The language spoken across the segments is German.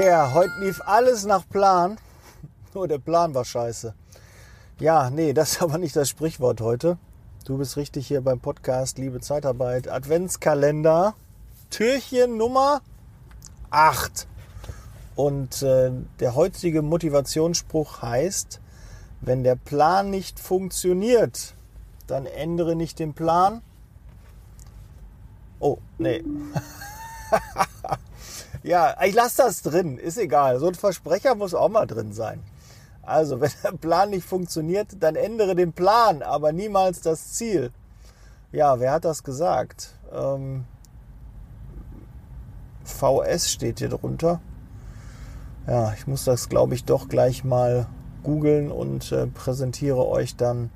Kerr, heute lief alles nach Plan. Nur der Plan war scheiße. Ja, nee, das ist aber nicht das Sprichwort heute. Du bist richtig hier beim Podcast Liebe Zeitarbeit Adventskalender. Türchen Nummer 8. Und äh, der heutige Motivationsspruch heißt, wenn der Plan nicht funktioniert, dann ändere nicht den Plan. Oh, nee. ja, ich lasse das drin, ist egal. So ein Versprecher muss auch mal drin sein. Also, wenn der Plan nicht funktioniert, dann ändere den Plan, aber niemals das Ziel. Ja, wer hat das gesagt? Ähm, VS steht hier drunter. Ja, ich muss das, glaube ich, doch gleich mal googeln und äh, präsentiere euch dann,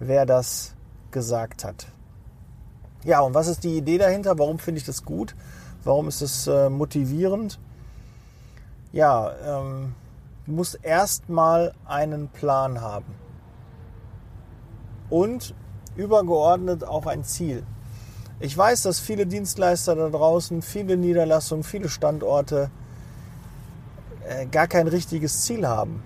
wer das gesagt hat. Ja, und was ist die Idee dahinter? Warum finde ich das gut? Warum ist es äh, motivierend? Ja, ähm, du musst erstmal einen Plan haben. Und übergeordnet auch ein Ziel. Ich weiß, dass viele Dienstleister da draußen, viele Niederlassungen, viele Standorte äh, gar kein richtiges Ziel haben.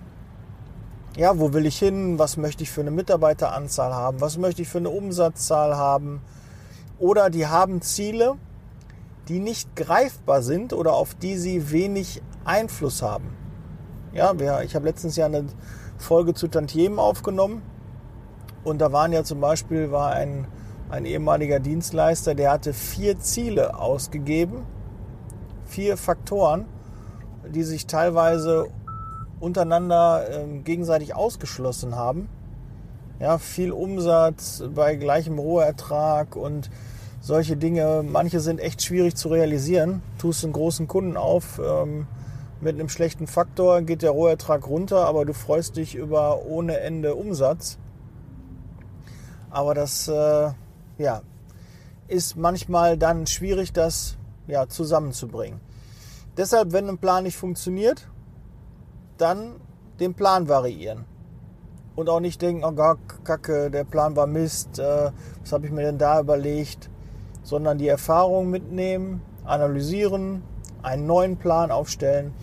Ja, wo will ich hin? Was möchte ich für eine Mitarbeiteranzahl haben? Was möchte ich für eine Umsatzzahl haben? Oder die haben Ziele, die nicht greifbar sind oder auf die sie wenig Einfluss haben. Ja, ich habe letztens ja eine Folge zu Tantiemen aufgenommen und da waren ja zum Beispiel war ein, ein ehemaliger Dienstleister, der hatte vier Ziele ausgegeben, vier Faktoren, die sich teilweise untereinander äh, gegenseitig ausgeschlossen haben. Ja, viel Umsatz bei gleichem Rohertrag und solche Dinge, manche sind echt schwierig zu realisieren. Tust einen großen Kunden auf, ähm, mit einem schlechten Faktor geht der Rohertrag runter, aber du freust dich über ohne Ende Umsatz. Aber das äh, ja, ist manchmal dann schwierig, das ja, zusammenzubringen. Deshalb, wenn ein Plan nicht funktioniert, dann den Plan variieren. Und auch nicht denken, oh Gott, Kacke, der Plan war Mist, äh, was habe ich mir denn da überlegt? Sondern die Erfahrung mitnehmen, analysieren, einen neuen Plan aufstellen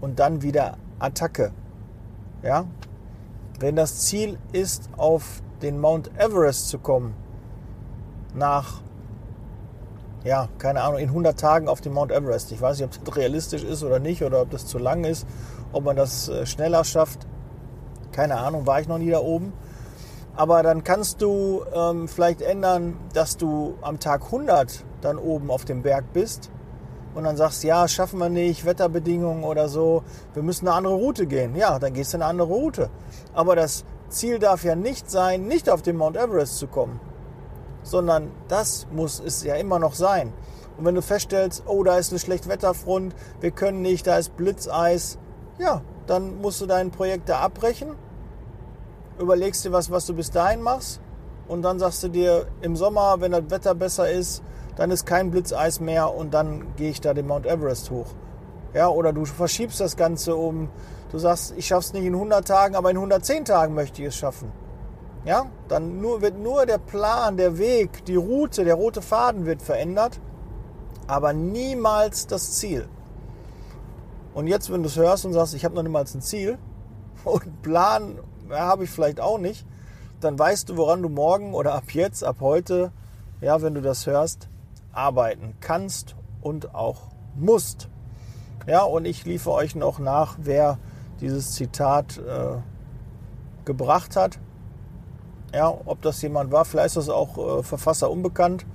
und dann wieder Attacke. Ja? Wenn das Ziel ist, auf den Mount Everest zu kommen, nach, ja, keine Ahnung, in 100 Tagen auf den Mount Everest. Ich weiß nicht, ob das realistisch ist oder nicht oder ob das zu lang ist, ob man das äh, schneller schafft. Keine Ahnung, war ich noch nie da oben. Aber dann kannst du ähm, vielleicht ändern, dass du am Tag 100 dann oben auf dem Berg bist und dann sagst, ja, schaffen wir nicht, Wetterbedingungen oder so, wir müssen eine andere Route gehen. Ja, dann gehst du eine andere Route. Aber das Ziel darf ja nicht sein, nicht auf den Mount Everest zu kommen, sondern das muss es ja immer noch sein. Und wenn du feststellst, oh, da ist eine Schlechtwetterfront, wir können nicht, da ist Blitzeis, ja, dann musst du dein Projekt da abbrechen überlegst dir was, was du bis dahin machst und dann sagst du dir im Sommer, wenn das Wetter besser ist, dann ist kein Blitzeis mehr und dann gehe ich da den Mount Everest hoch. Ja, oder du verschiebst das Ganze um, du sagst, ich schaff's nicht in 100 Tagen, aber in 110 Tagen möchte ich es schaffen. Ja, dann nur, wird nur der Plan, der Weg, die Route, der rote Faden wird verändert, aber niemals das Ziel. Und jetzt, wenn du es hörst und sagst, ich habe noch niemals ein Ziel und Plan ja, habe ich vielleicht auch nicht, dann weißt du, woran du morgen oder ab jetzt, ab heute, ja, wenn du das hörst, arbeiten kannst und auch musst. Ja, und ich liefere euch noch nach, wer dieses Zitat äh, gebracht hat. Ja, ob das jemand war, vielleicht ist das auch äh, Verfasser unbekannt,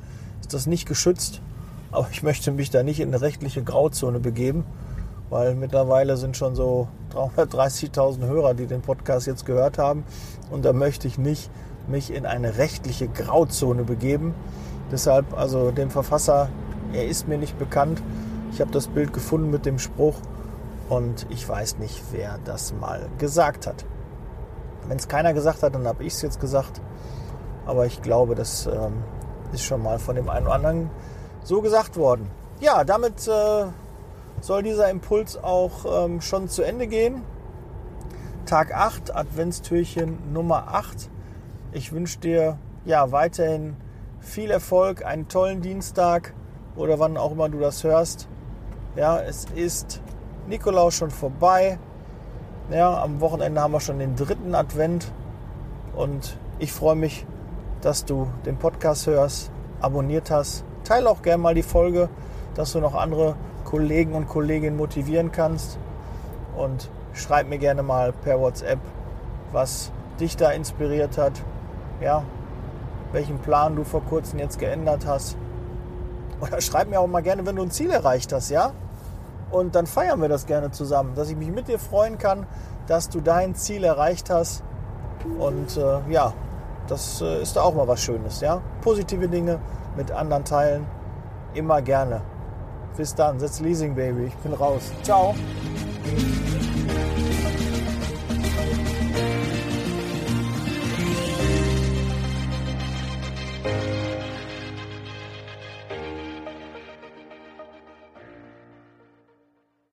ist das nicht geschützt, aber ich möchte mich da nicht in eine rechtliche Grauzone begeben weil mittlerweile sind schon so 330.000 Hörer, die den Podcast jetzt gehört haben. Und da möchte ich nicht mich in eine rechtliche Grauzone begeben. Deshalb, also dem Verfasser, er ist mir nicht bekannt. Ich habe das Bild gefunden mit dem Spruch und ich weiß nicht, wer das mal gesagt hat. Wenn es keiner gesagt hat, dann habe ich es jetzt gesagt. Aber ich glaube, das ähm, ist schon mal von dem einen oder anderen so gesagt worden. Ja, damit äh, soll dieser Impuls auch ähm, schon zu Ende gehen. Tag 8, Adventstürchen Nummer 8. Ich wünsche dir ja weiterhin viel Erfolg, einen tollen Dienstag oder wann auch immer du das hörst. Ja, es ist Nikolaus schon vorbei. Ja, am Wochenende haben wir schon den dritten Advent. Und ich freue mich, dass du den Podcast hörst, abonniert hast. Teile auch gerne mal die Folge, dass du noch andere Kollegen und Kolleginnen motivieren kannst. Und schreib mir gerne mal per WhatsApp, was dich da inspiriert hat. Ja, welchen Plan du vor kurzem jetzt geändert hast. Oder schreib mir auch mal gerne, wenn du ein Ziel erreicht hast, ja? Und dann feiern wir das gerne zusammen, dass ich mich mit dir freuen kann, dass du dein Ziel erreicht hast. Und äh, ja, das äh, ist da auch mal was Schönes, ja? Positive Dinge mit anderen teilen, immer gerne. Bis dann, setz Leasing Baby, ich bin raus. Ciao.